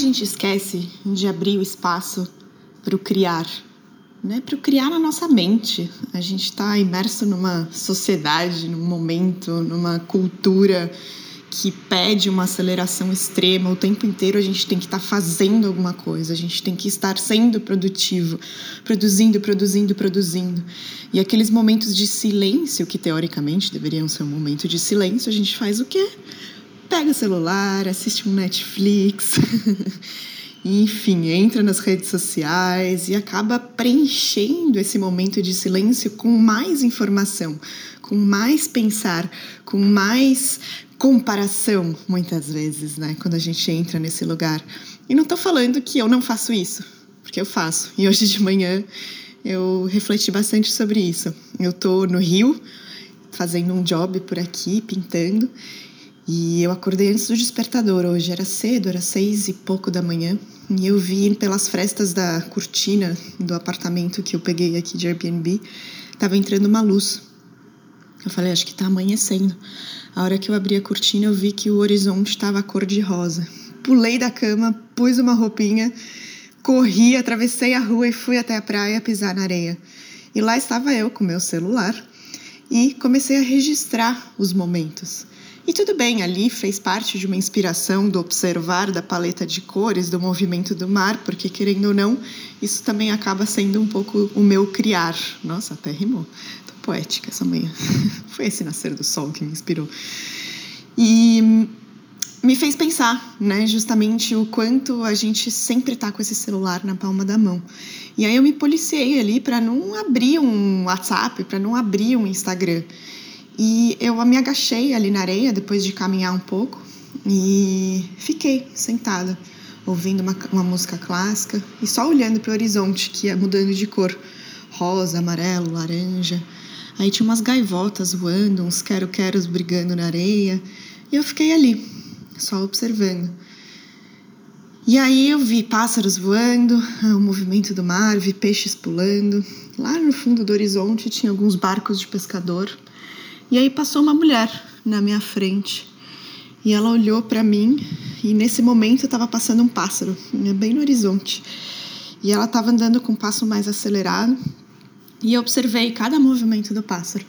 gente esquece de abrir o espaço para o criar, né? Para o criar na nossa mente. A gente está imerso numa sociedade, num momento, numa cultura que pede uma aceleração extrema. O tempo inteiro a gente tem que estar tá fazendo alguma coisa, a gente tem que estar sendo produtivo, produzindo, produzindo, produzindo. E aqueles momentos de silêncio, que teoricamente deveriam ser um momento de silêncio, a gente faz o quê? Pega o celular, assiste um Netflix. enfim, entra nas redes sociais e acaba preenchendo esse momento de silêncio com mais informação, com mais pensar, com mais comparação, muitas vezes, né? Quando a gente entra nesse lugar. E não estou falando que eu não faço isso, porque eu faço. E hoje de manhã eu refleti bastante sobre isso. Eu estou no Rio, fazendo um job por aqui, pintando, e eu acordei antes do despertador hoje, era cedo, era seis e pouco da manhã, e eu vi pelas frestas da cortina do apartamento que eu peguei aqui de Airbnb, estava entrando uma luz. Eu falei, acho que está amanhecendo. A hora que eu abri a cortina, eu vi que o horizonte estava cor de rosa. Pulei da cama, pus uma roupinha, corri, atravessei a rua e fui até a praia pisar na areia. E lá estava eu com meu celular e comecei a registrar os momentos. E tudo bem, ali fez parte de uma inspiração do observar da paleta de cores, do movimento do mar, porque querendo ou não, isso também acaba sendo um pouco o meu criar. Nossa, até rimou poética essa manhã. Foi esse nascer do sol que me inspirou. E me fez pensar, né, justamente o quanto a gente sempre tá com esse celular na palma da mão. E aí eu me policiei ali para não abrir um WhatsApp, para não abrir um Instagram. E eu me agachei ali na areia depois de caminhar um pouco e fiquei sentada, ouvindo uma, uma música clássica e só olhando para o horizonte que ia mudando de cor rosa, amarelo, laranja. Aí tinha umas gaivotas voando, uns quero-queros brigando na areia. E eu fiquei ali, só observando. E aí eu vi pássaros voando, o movimento do mar, vi peixes pulando. Lá no fundo do horizonte tinha alguns barcos de pescador. E aí passou uma mulher na minha frente. E ela olhou para mim e nesse momento estava passando um pássaro, bem no horizonte. E ela estava andando com um passo mais acelerado e observei cada movimento do pássaro,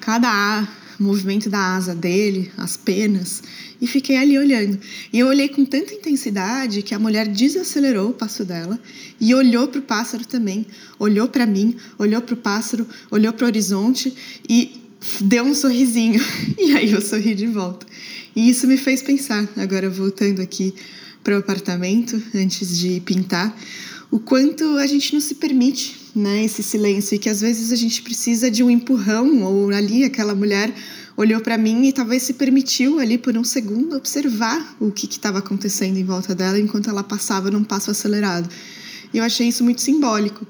cada movimento da asa dele, as penas, e fiquei ali olhando. E eu olhei com tanta intensidade que a mulher desacelerou o passo dela e olhou para o pássaro também, olhou para mim, olhou para o pássaro, olhou para o horizonte e deu um sorrisinho. E aí eu sorri de volta. E isso me fez pensar, agora voltando aqui para o apartamento, antes de pintar, o quanto a gente não se permite né, esse silêncio e que às vezes a gente precisa de um empurrão ou ali aquela mulher olhou para mim e talvez se permitiu ali por um segundo observar o que estava acontecendo em volta dela enquanto ela passava num passo acelerado. E eu achei isso muito simbólico.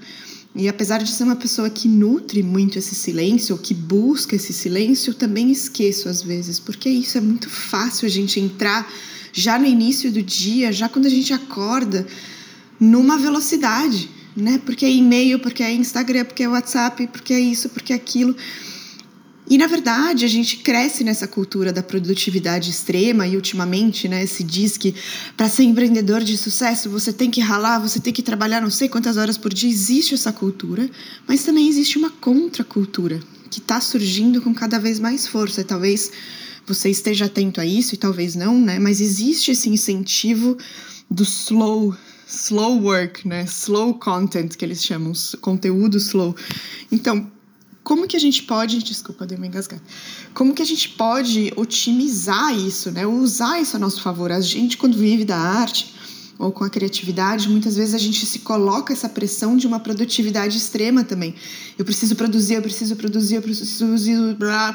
E apesar de ser uma pessoa que nutre muito esse silêncio, que busca esse silêncio, eu também esqueço às vezes, porque isso é muito fácil a gente entrar já no início do dia, já quando a gente acorda, numa velocidade, né? Porque é e-mail, porque é Instagram, porque é WhatsApp, porque é isso, porque é aquilo. E na verdade, a gente cresce nessa cultura da produtividade extrema e ultimamente, né, se diz que para ser empreendedor de sucesso, você tem que ralar, você tem que trabalhar não sei quantas horas por dia. Existe essa cultura, mas também existe uma contracultura que está surgindo com cada vez mais força. Talvez você esteja atento a isso e talvez não, né? Mas existe esse incentivo do slow slow work, né? Slow content, que eles chamam, conteúdo slow. Então, como que a gente pode, desculpa, dei uma engasgada. Como que a gente pode otimizar isso, né? Usar isso a nosso favor. A gente, quando vive da arte, ou com a criatividade, muitas vezes a gente se coloca essa pressão de uma produtividade extrema também. Eu preciso produzir, eu preciso produzir, eu preciso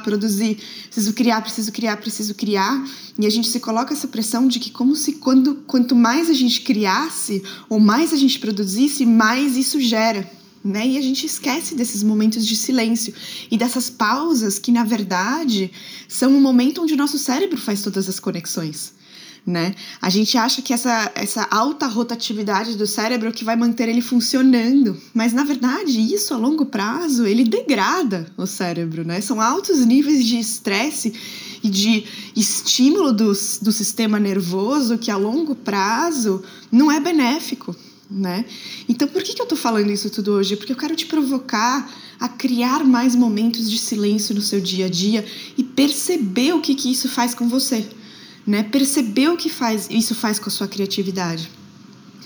produzir, preciso criar, preciso criar, preciso criar. E a gente se coloca essa pressão de que como se quando quanto mais a gente criasse ou mais a gente produzisse, mais isso gera. Né? E a gente esquece desses momentos de silêncio e dessas pausas que, na verdade, são o momento onde o nosso cérebro faz todas as conexões né? A gente acha que essa, essa alta rotatividade do cérebro que vai manter ele funcionando, mas na verdade isso a longo prazo ele degrada o cérebro, né? São altos níveis de estresse e de estímulo do, do sistema nervoso que a longo prazo não é benéfico. Né? Então, por que, que eu estou falando isso tudo hoje? Porque eu quero te provocar a criar mais momentos de silêncio no seu dia a dia e perceber o que, que isso faz com você, né? Perceber o que faz isso faz com a sua criatividade.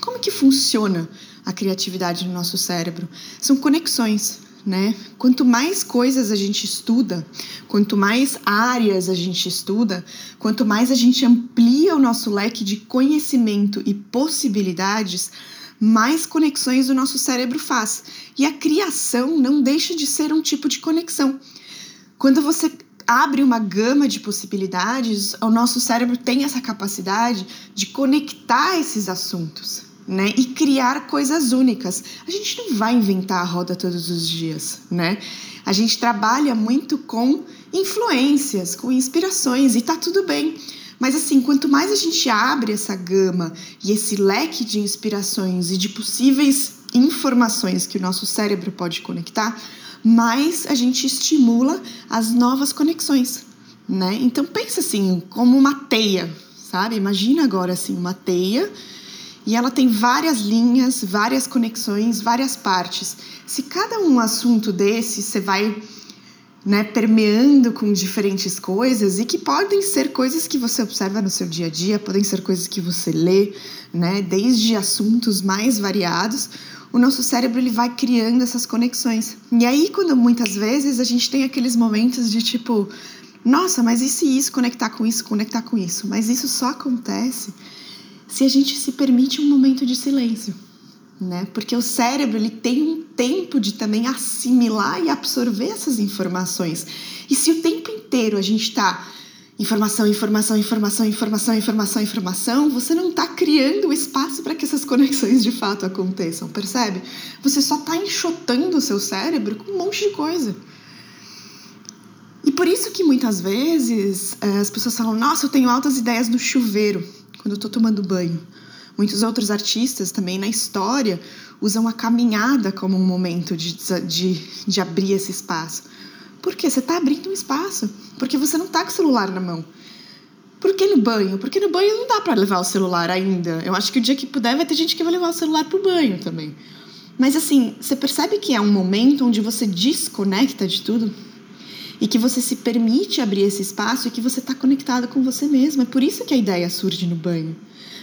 Como que funciona a criatividade no nosso cérebro? São conexões, né? Quanto mais coisas a gente estuda, quanto mais áreas a gente estuda, quanto mais a gente amplia o nosso leque de conhecimento e possibilidades, mais conexões o nosso cérebro faz. E a criação não deixa de ser um tipo de conexão. Quando você abre uma gama de possibilidades, o nosso cérebro tem essa capacidade de conectar esses assuntos né? E criar coisas únicas. A gente não vai inventar a roda todos os dias, né? A gente trabalha muito com influências, com inspirações e tá tudo bem. Mas assim, quanto mais a gente abre essa gama e esse leque de inspirações e de possíveis informações que o nosso cérebro pode conectar, mais a gente estimula as novas conexões, né? Então pensa assim, como uma teia, sabe? Imagina agora assim, uma teia e ela tem várias linhas, várias conexões, várias partes. Se cada um assunto desse você vai né, permeando com diferentes coisas e que podem ser coisas que você observa no seu dia a dia, podem ser coisas que você lê, né, desde assuntos mais variados, o nosso cérebro ele vai criando essas conexões. E aí quando muitas vezes a gente tem aqueles momentos de tipo, nossa, mas e se isso conectar com isso, conectar com isso? Mas isso só acontece se a gente se permite um momento de silêncio, né? Porque o cérebro ele tem um tempo de também assimilar e absorver essas informações. E se o tempo inteiro a gente está informação, informação, informação, informação, informação, informação, você não está criando o espaço para que essas conexões de fato aconteçam, percebe? Você só está enxotando o seu cérebro com um monte de coisa. E por isso que muitas vezes eh, as pessoas falam: Nossa, eu tenho altas ideias no chuveiro quando eu estou tomando banho. Muitos outros artistas também na história usam a caminhada como um momento de, de, de abrir esse espaço. Por quê? Você está abrindo um espaço. Porque você não está com o celular na mão. Por que no banho? Porque no banho não dá para levar o celular ainda. Eu acho que o dia que puder vai ter gente que vai levar o celular pro banho também. Mas assim, você percebe que é um momento onde você desconecta de tudo? e que você se permite abrir esse espaço e que você está conectado com você mesmo. É por isso que a ideia surge no banho.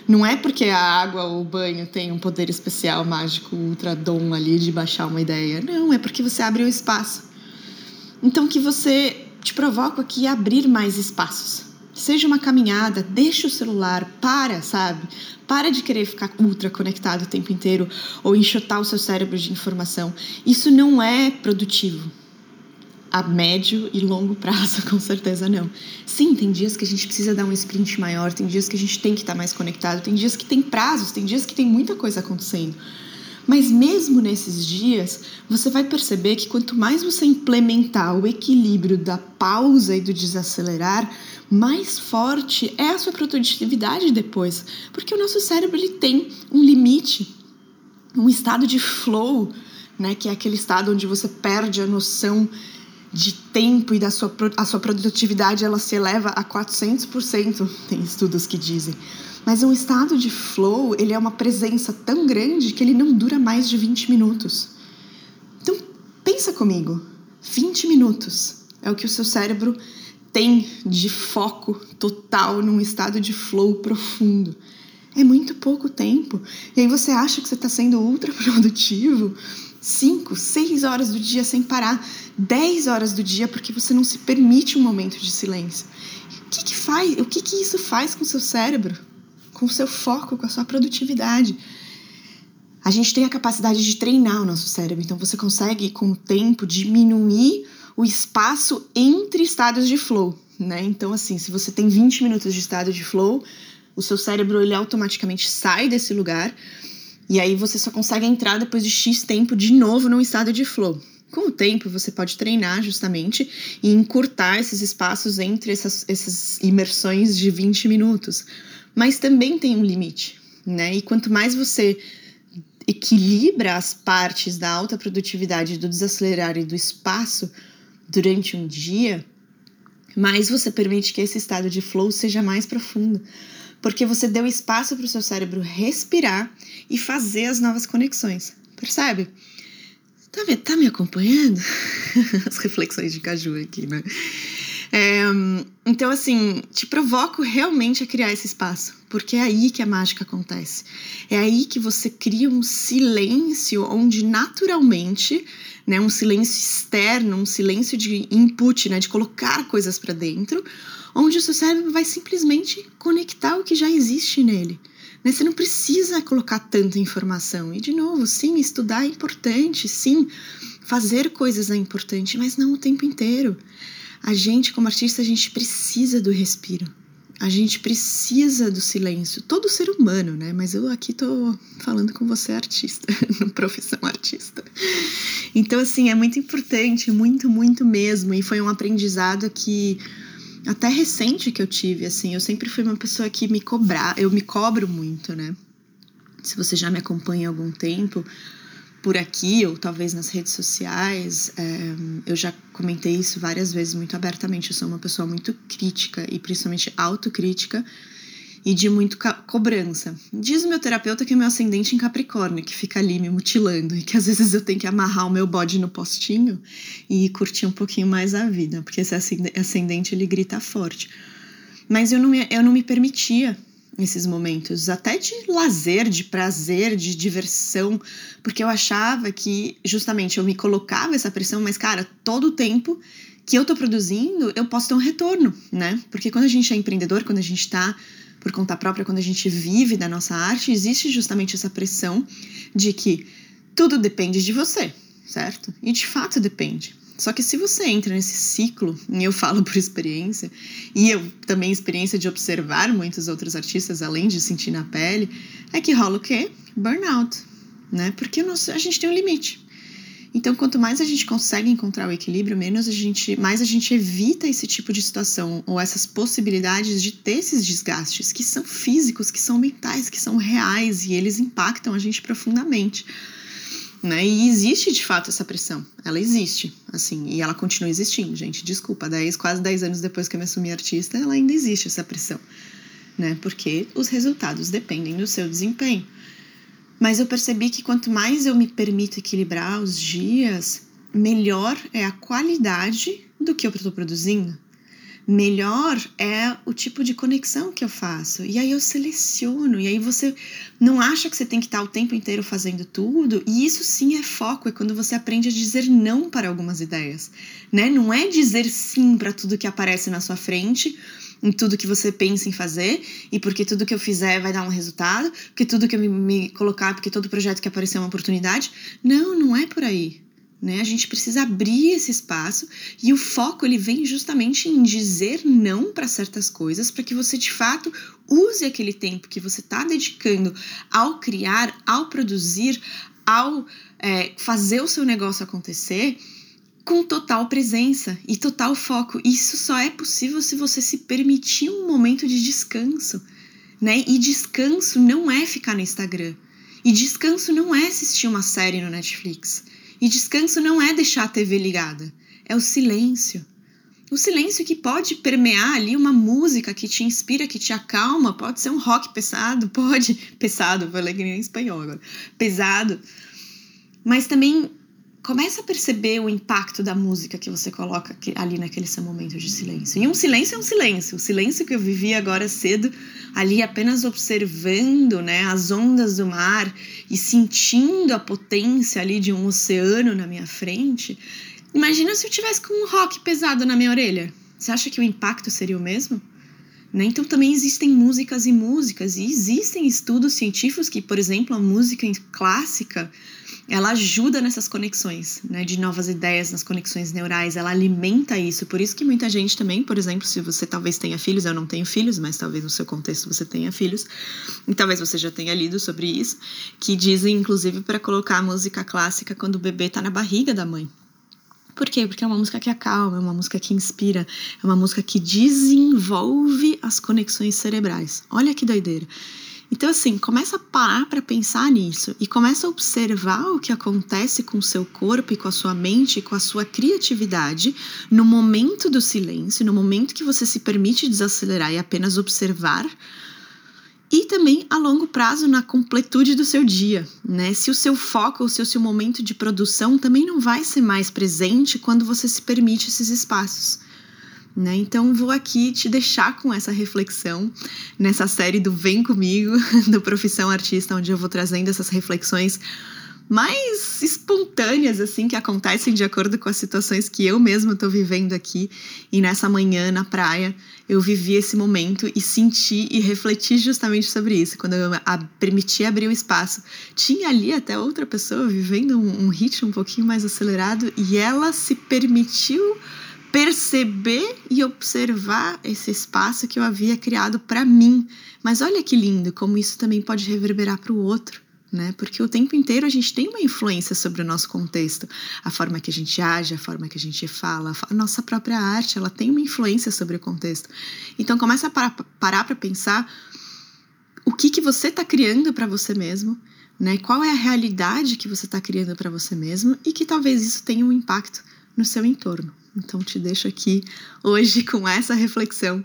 Não é porque a água ou o banho tem um poder especial, mágico, ultra dom ali de baixar uma ideia. Não, é porque você abre o espaço. Então que você te provoca aqui a abrir mais espaços. Seja uma caminhada, deixa o celular, para, sabe? Para de querer ficar ultra conectado o tempo inteiro ou enxotar o seu cérebro de informação. Isso não é produtivo a médio e longo prazo, com certeza não. Sim, tem dias que a gente precisa dar um sprint maior, tem dias que a gente tem que estar mais conectado, tem dias que tem prazos, tem dias que tem muita coisa acontecendo. Mas mesmo nesses dias, você vai perceber que quanto mais você implementar o equilíbrio da pausa e do desacelerar, mais forte é a sua produtividade depois, porque o nosso cérebro ele tem um limite, um estado de flow, né, que é aquele estado onde você perde a noção de tempo e da sua, a sua produtividade ela se eleva a 400%, tem estudos que dizem. Mas um estado de flow, ele é uma presença tão grande que ele não dura mais de 20 minutos. Então, pensa comigo. 20 minutos é o que o seu cérebro tem de foco total num estado de flow profundo. É muito pouco tempo. E aí você acha que você está sendo ultra produtivo, 5, 6 horas do dia sem parar, 10 horas do dia porque você não se permite um momento de silêncio. O que, que faz? O que, que isso faz com o seu cérebro? Com o seu foco, com a sua produtividade? A gente tem a capacidade de treinar o nosso cérebro, então você consegue, com o tempo, diminuir o espaço entre estados de flow, né? Então, assim, se você tem 20 minutos de estado de flow, o seu cérebro ele automaticamente sai desse lugar e aí você só consegue entrar depois de X tempo de novo num estado de flow. Com o tempo, você pode treinar justamente e encurtar esses espaços entre essas, essas imersões de 20 minutos. Mas também tem um limite, né? E quanto mais você equilibra as partes da alta produtividade, do desacelerar e do espaço durante um dia, mais você permite que esse estado de flow seja mais profundo. Porque você deu espaço para o seu cérebro respirar e fazer as novas conexões. Percebe? Tá, tá me acompanhando? As reflexões de caju aqui, né? É, então, assim, te provoco realmente a criar esse espaço, porque é aí que a mágica acontece. É aí que você cria um silêncio onde naturalmente, né, um silêncio externo, um silêncio de input, né, de colocar coisas para dentro, onde o seu cérebro vai simplesmente conectar o que já existe nele. Né? Você não precisa colocar tanta informação. E, de novo, sim, estudar é importante, sim, fazer coisas é importante, mas não o tempo inteiro. A gente, como artista, a gente precisa do respiro. A gente precisa do silêncio. Todo ser humano, né? Mas eu aqui tô falando com você, artista, profissão artista. Então, assim, é muito importante, muito, muito mesmo. E foi um aprendizado que até recente que eu tive, assim, eu sempre fui uma pessoa que me cobrar, eu me cobro muito, né? Se você já me acompanha há algum tempo, por aqui ou talvez nas redes sociais, é, eu já comentei isso várias vezes muito abertamente. Eu sou uma pessoa muito crítica e principalmente autocrítica e de muito cobrança. Diz o meu terapeuta que é meu ascendente em Capricórnio, que fica ali me mutilando e que às vezes eu tenho que amarrar o meu bode no postinho e curtir um pouquinho mais a vida, porque esse ascendente ele grita forte. Mas eu não me, eu não me permitia esses momentos, até de lazer, de prazer, de diversão, porque eu achava que justamente eu me colocava essa pressão, mas cara, todo o tempo que eu tô produzindo, eu posso ter um retorno, né? Porque quando a gente é empreendedor, quando a gente tá por conta própria, quando a gente vive da nossa arte, existe justamente essa pressão de que tudo depende de você, certo? E de fato depende. Só que se você entra nesse ciclo, e eu falo por experiência, e eu também experiência de observar muitos outros artistas, além de sentir na pele, é que rola o quê? Burnout, né? Porque a gente tem um limite. Então, quanto mais a gente consegue encontrar o equilíbrio, menos a gente, mais a gente evita esse tipo de situação ou essas possibilidades de ter esses desgastes que são físicos, que são mentais, que são reais e eles impactam a gente profundamente né? E existe de fato essa pressão. Ela existe, assim, e ela continua existindo, gente. Desculpa, 10, quase 10 anos depois que eu me assumi artista, ela ainda existe essa pressão, né? Porque os resultados dependem do seu desempenho. Mas eu percebi que quanto mais eu me permito equilibrar os dias, melhor é a qualidade do que eu estou produzindo melhor é o tipo de conexão que eu faço. E aí eu seleciono, e aí você não acha que você tem que estar o tempo inteiro fazendo tudo, e isso sim é foco, é quando você aprende a dizer não para algumas ideias, né? Não é dizer sim para tudo que aparece na sua frente, em tudo que você pensa em fazer, e porque tudo que eu fizer vai dar um resultado, porque tudo que eu me, me colocar, porque todo projeto que aparecer é uma oportunidade. Não, não é por aí. Né? A gente precisa abrir esse espaço e o foco ele vem justamente em dizer não para certas coisas, para que você de fato use aquele tempo que você está dedicando ao criar, ao produzir, ao é, fazer o seu negócio acontecer com total presença e total foco. Isso só é possível se você se permitir um momento de descanso, né? E descanso não é ficar no Instagram. E descanso não é assistir uma série no Netflix. E descanso não é deixar a TV ligada, é o silêncio. O silêncio que pode permear ali uma música que te inspira, que te acalma, pode ser um rock pesado, pode, pesado, vou ler em espanhol agora, pesado. Mas também começa a perceber o impacto da música que você coloca ali naquele seu momento de silêncio. E um silêncio é um silêncio. O silêncio que eu vivi agora cedo, ali apenas observando né, as ondas do mar e sentindo a potência ali de um oceano na minha frente. Imagina se eu tivesse com um rock pesado na minha orelha. Você acha que o impacto seria o mesmo? Né? Então também existem músicas e músicas, e existem estudos científicos que, por exemplo, a música clássica ela ajuda nessas conexões, né, de novas ideias nas conexões neurais, ela alimenta isso. Por isso que muita gente também, por exemplo, se você talvez tenha filhos, eu não tenho filhos, mas talvez no seu contexto você tenha filhos, e talvez você já tenha lido sobre isso, que dizem inclusive para colocar música clássica quando o bebê está na barriga da mãe. Por quê? Porque é uma música que acalma, é uma música que inspira, é uma música que desenvolve as conexões cerebrais. Olha que doideira. Então, assim, começa a parar para pensar nisso e começa a observar o que acontece com o seu corpo e com a sua mente e com a sua criatividade no momento do silêncio, no momento que você se permite desacelerar e apenas observar. E também a longo prazo na completude do seu dia, né? Se o seu foco ou se o seu momento de produção também não vai ser mais presente quando você se permite esses espaços. Né? Então, vou aqui te deixar com essa reflexão nessa série do Vem Comigo, do Profissão Artista, onde eu vou trazendo essas reflexões mais espontâneas, assim, que acontecem de acordo com as situações que eu mesma estou vivendo aqui. E nessa manhã, na praia, eu vivi esse momento e senti e refleti justamente sobre isso. Quando eu a, permiti abrir o espaço, tinha ali até outra pessoa vivendo um, um ritmo um pouquinho mais acelerado e ela se permitiu perceber e observar esse espaço que eu havia criado para mim. Mas olha que lindo como isso também pode reverberar para o outro. Né? Porque o tempo inteiro a gente tem uma influência sobre o nosso contexto, a forma que a gente age, a forma que a gente fala, a nossa própria arte, ela tem uma influência sobre o contexto. Então começa a parar para pensar o que que você está criando para você mesmo, né? Qual é a realidade que você está criando para você mesmo e que talvez isso tenha um impacto no seu entorno. Então te deixo aqui hoje com essa reflexão.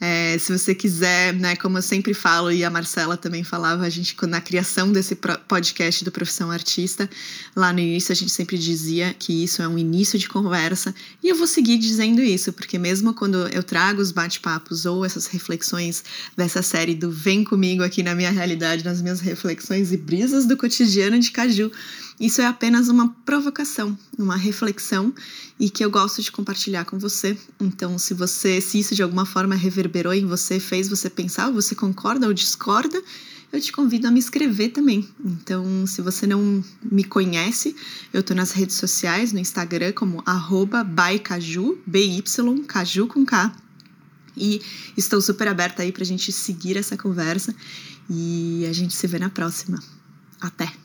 É, se você quiser, né, como eu sempre falo, e a Marcela também falava, a gente, na criação desse podcast do Profissão Artista, lá no início a gente sempre dizia que isso é um início de conversa, e eu vou seguir dizendo isso, porque mesmo quando eu trago os bate-papos ou essas reflexões dessa série do Vem Comigo aqui na minha realidade, nas minhas reflexões e brisas do cotidiano de Caju, isso é apenas uma provocação, uma reflexão e que eu gosto de compartilhar com você. Então, se você, se isso de alguma forma reverberou em você, fez você pensar, você concorda ou discorda, eu te convido a me escrever também. Então, se você não me conhece, eu tô nas redes sociais, no Instagram como @bycaju, B Y caju com K. E estou super aberta aí pra gente seguir essa conversa e a gente se vê na próxima. Até!